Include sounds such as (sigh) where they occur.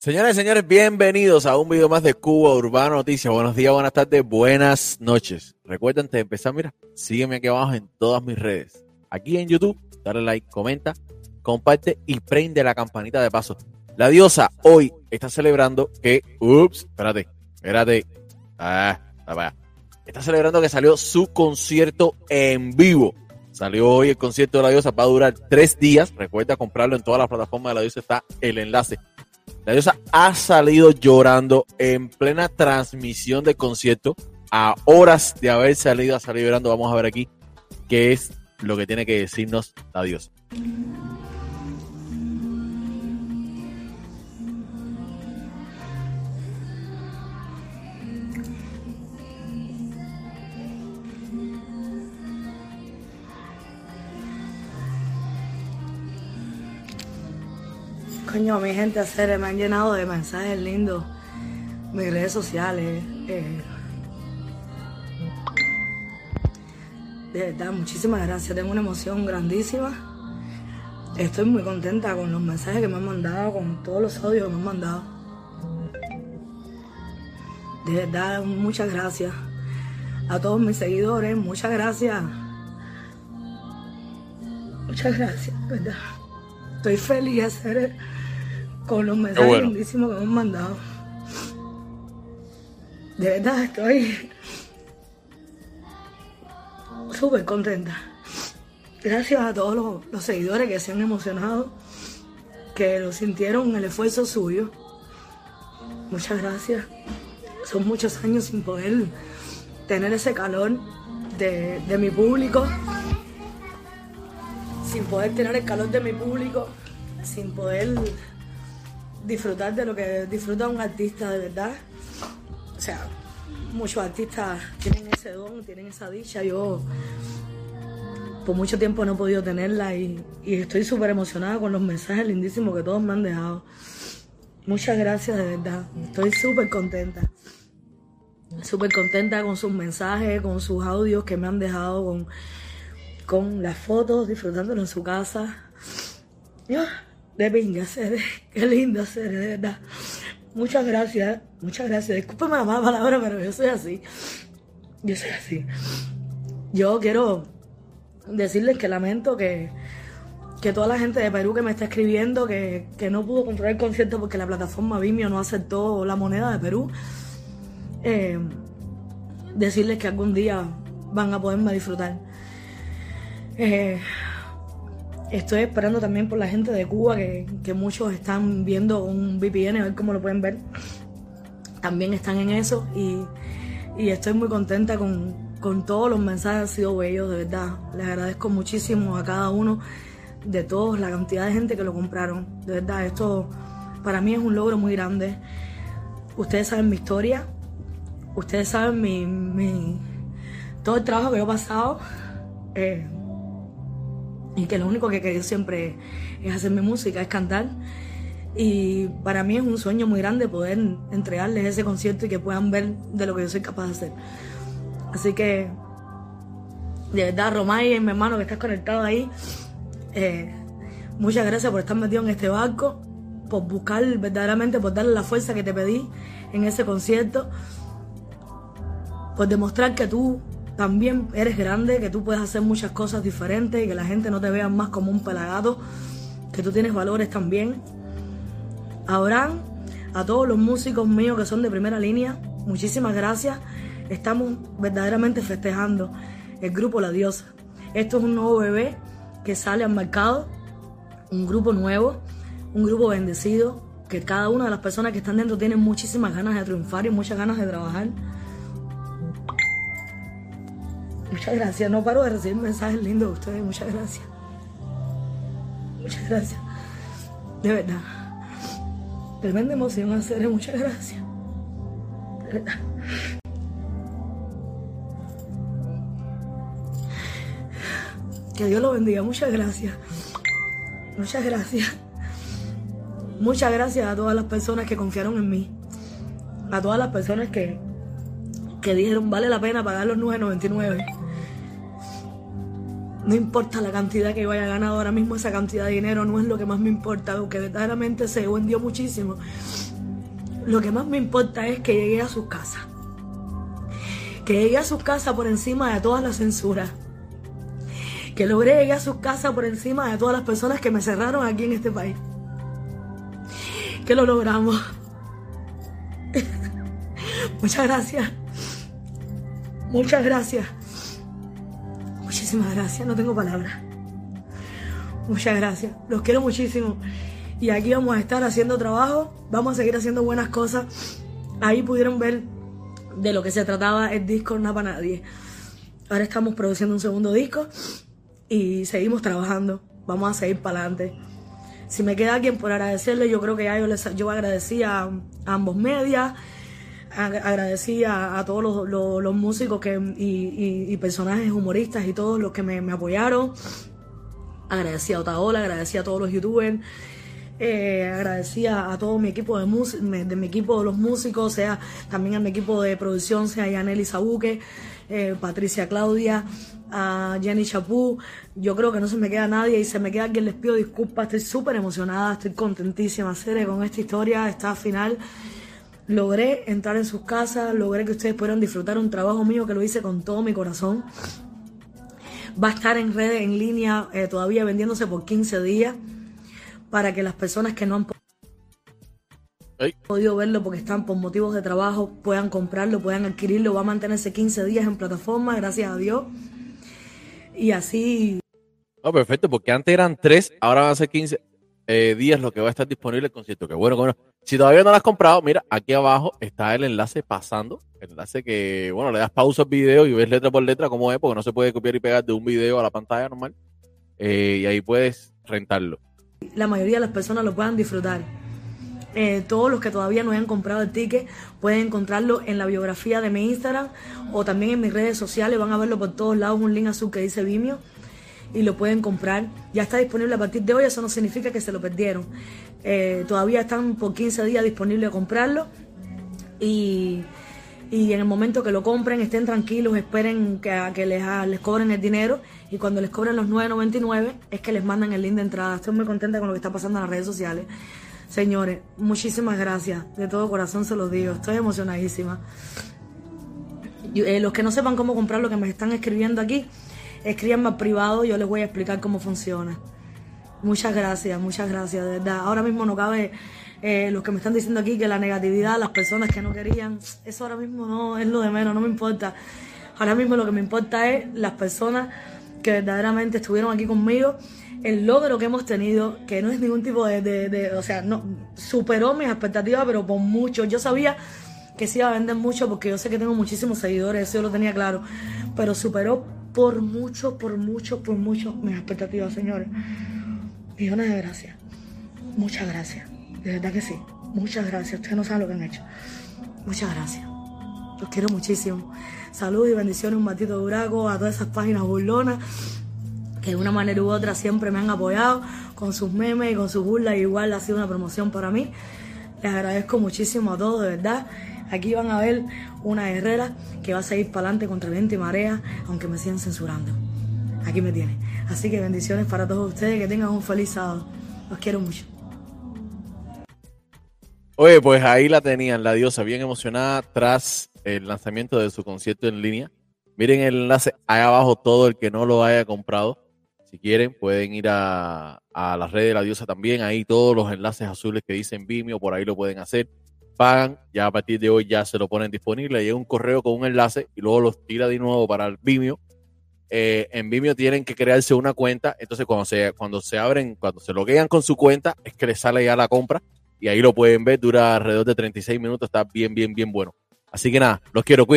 Señoras y señores, bienvenidos a un video más de Cuba Urbano Noticias. Buenos días, buenas tardes, buenas noches. Recuerden antes de empezar, mira, sígueme aquí abajo en todas mis redes. Aquí en YouTube, dale like, comenta, comparte y prende la campanita de paso. La diosa hoy está celebrando que, ups, espérate, espérate, ah, está Está celebrando que salió su concierto en vivo. Salió hoy el concierto de la diosa, va a durar tres días. Recuerda comprarlo en todas las plataformas de la diosa, está el enlace la diosa ha salido llorando en plena transmisión de concierto. A horas de haber salido, a salir llorando. Vamos a ver aquí qué es lo que tiene que decirnos la diosa. Coño, mi gente, hacer, me han llenado de mensajes lindos. Mis redes sociales. Eh. de verdad, muchísimas gracias. Tengo una emoción grandísima. Estoy muy contenta con los mensajes que me han mandado, con todos los audios que me han mandado. De verdad, muchas gracias. A todos mis seguidores, muchas gracias. Muchas gracias, ¿verdad? Estoy feliz de hacer con los mensajes lindísimos que me han mandado. De verdad estoy súper contenta. Gracias a todos los, seguidores que se han emocionado, que lo sintieron el esfuerzo suyo. Muchas gracias. Son muchos años sin poder tener ese calor de, de mi público, sin poder tener el calor de mi público, sin poder disfrutar de lo que disfruta un artista de verdad. O sea, muchos artistas tienen ese don, tienen esa dicha. Yo por mucho tiempo no he podido tenerla y, estoy súper emocionada con los mensajes lindísimos que todos me han dejado. Muchas gracias de verdad. Estoy súper contenta. Súper contenta con sus mensajes, con sus audios que me han dejado, con las fotos, disfrutándolo en su casa de pinga, ser, qué lindo ser, (laughs) de verdad. Muchas gracias, muchas gracias. Discúlpeme la mala palabra, pero yo soy así. Yo soy así. Yo quiero decirles que lamento que, que toda la gente de Perú que me está escribiendo que, que no pudo comprar el concierto porque la plataforma Vimeo no aceptó la moneda de Perú. Eh, decirles que algún día van a poderme disfrutar. Eh, Estoy esperando también por la gente de Cuba, que, muchos están viendo un VPN, a ver cómo lo pueden ver. También están en eso y, estoy muy contenta con, todos los mensajes, han sido bellos, de verdad. Les agradezco muchísimo a cada uno de todos, la cantidad de gente que lo compraron. De verdad, esto para mí es un logro muy grande. Ustedes saben mi historia, ustedes saben mi, todo el trabajo que yo he pasado. Eh, y que lo único que he querido siempre es hacer mi música, es cantar. Y para mí es un sueño muy grande poder entregarles ese concierto y que puedan ver de lo que yo soy capaz de hacer. Así que, de verdad, Romay y mi hermano que estás conectado ahí, eh, muchas gracias por estar metido en este barco, por buscar verdaderamente, por darle la fuerza que te pedí en ese concierto, por demostrar que tú también eres grande, que tú puedes hacer muchas cosas diferentes y que la gente no te vea más como un pelagado, que tú tienes valores también. Abraham, a todos los músicos míos que son de primera línea, muchísimas gracias. Estamos verdaderamente festejando el grupo La Diosa. Esto es un nuevo bebé que sale al mercado, un grupo nuevo, un grupo bendecido, que cada una de las personas que están dentro tienen muchísimas ganas de triunfar y muchas ganas de trabajar. Muchas gracias. No paro de recibir mensajes lindos de ustedes. Muchas gracias. Muchas gracias. De verdad. Tremenda emoción hacer. Muchas gracias. De verdad. Que Dios lo bendiga. Muchas gracias. Muchas gracias. Muchas gracias a todas las personas que confiaron en mí. A todas las personas que, que dijeron vale la pena pagar los 9.99 No importa la cantidad que yo haya ganado ahora mismo, esa cantidad de dinero no es lo que más me importa, aunque verdaderamente se vendió muchísimo. Lo que más me importa es que llegué a sus casas. Que llegué a sus casas por encima de todas las censuras. Que logré llegar a sus casas por encima de todas las personas que me cerraron aquí en este país. Que lo logramos. (laughs) Muchas gracias. Muchas gracias. Muchísimas gracias, no tengo palabras. Muchas gracias, los quiero muchísimo. Y aquí vamos a estar haciendo trabajo, vamos a seguir haciendo buenas cosas. Ahí pudieron ver de lo que se trataba el disco No para Nadie. Ahora estamos produciendo un segundo disco y seguimos trabajando. Vamos a seguir para adelante. Si me queda alguien por agradecerle, yo creo que ya yo, les, yo agradecí a, ambos medias, agradecí a, todos los, músicos que, y, personajes humoristas y todos los que me, apoyaron. Agradecí a Otaola, agradecí a todos los youtubers. Eh, a todo mi equipo de, de mi equipo de los músicos, sea también a mi equipo de producción, sea Yaneli Sabuque, eh, Patricia Claudia, a Jenny Chapú. Yo creo que no se me queda nadie y se me queda alguien. Les pido disculpas. Estoy súper emocionada, estoy contentísima serie con esta historia. Esta final logré entrar en sus casas, logré que ustedes pudieran disfrutar un trabajo mío que lo hice con todo mi corazón. Va a estar en redes, en línea, eh, todavía vendiéndose por 15 días para que las personas que no han podido verlo porque están por motivos de trabajo puedan comprarlo, puedan adquirirlo. Va a mantenerse 15 días en plataforma, gracias a Dios. Y así. Oh, perfecto, porque antes eran 3, ahora van a ser 15 eh, días lo que va a estar disponible el concierto. Que bueno, bueno. Si todavía no lo has comprado, mira, aquí abajo está el enlace pasando. El enlace que, bueno, le das pausa al video y ves letra por letra cómo es, porque no se puede copiar y pegar de un video a la pantalla normal. Eh, y ahí puedes rentarlo. La mayoría de las personas lo puedan disfrutar. Eh, todos los que todavía no hayan comprado el ticket pueden encontrarlo en la biografía de mi Instagram o también en mis redes sociales. Van a verlo por todos lados, un link azul que dice Vimeo y lo pueden comprar. Ya está disponible a partir de hoy, eso no significa que se lo perdieron. Eh, todavía están por 15 días disponibles a comprarlo y, y, en el momento que lo compren estén tranquilos, esperen que, a que les, les cobren el dinero y cuando les cobren los 9.99 es que les mandan el link de entrada. Estoy muy contenta con lo que está pasando en las redes sociales. Señores, muchísimas gracias. De todo corazón se los digo. Estoy emocionadísima. Eh, los que no sepan cómo comprar lo que me están escribiendo aquí, escríbanme al privado, yo les voy a explicar cómo funciona. Muchas gracias, muchas gracias, de verdad. Ahora mismo no cabe eh, los que me están diciendo aquí que la negatividad, las personas que no querían, eso ahora mismo no es lo de menos, no me importa. Ahora mismo lo que me importa es las personas que verdaderamente estuvieron aquí conmigo el logro que hemos tenido, que no es ningún tipo de, o sea, no superó mis expectativas, pero por mucho. Yo sabía que se iba a vender mucho porque yo sé que tengo muchísimos seguidores, eso yo lo tenía claro, pero superó por mucho, por mucho, por mucho mis expectativas, señores. Millones de gracias. Muchas gracias. De verdad que sí. Muchas gracias. Ustedes no saben lo que han hecho. Muchas gracias. Los quiero muchísimo. Salud y bendiciones, un batito de durago a todas esas páginas burlonas que de una manera u otra siempre me han apoyado con sus memes y con sus burlas. Igual ha sido una promoción para mí. Les agradezco muchísimo a todos, de verdad. Aquí van a ver una guerrera que va a seguir para adelante contra viento y marea, aunque me sigan censurando. Aquí me tiene. Así que bendiciones para todos ustedes, que tengan un feliz sábado. Los quiero mucho. Oye, pues ahí la tenían, la diosa, bien emocionada tras el lanzamiento de su concierto en línea. Miren el enlace ahí abajo, todo el que no lo haya comprado si quieren, pueden ir a, a las redes de la diosa también. Ahí todos los enlaces azules que dicen Vimeo, por ahí lo pueden hacer. Pagan, ya a partir de hoy ya se lo ponen disponible. Llega un correo con un enlace y luego los tira de nuevo para el Vimeo. Eh, en Vimeo tienen que crearse una cuenta. Entonces, cuando se, cuando se abren, cuando se loguean con su cuenta, es que les sale ya la compra. Y ahí lo pueden ver, dura alrededor de 36 minutos. Está bien, bien, bien bueno. Así que nada, los quiero, cuiden.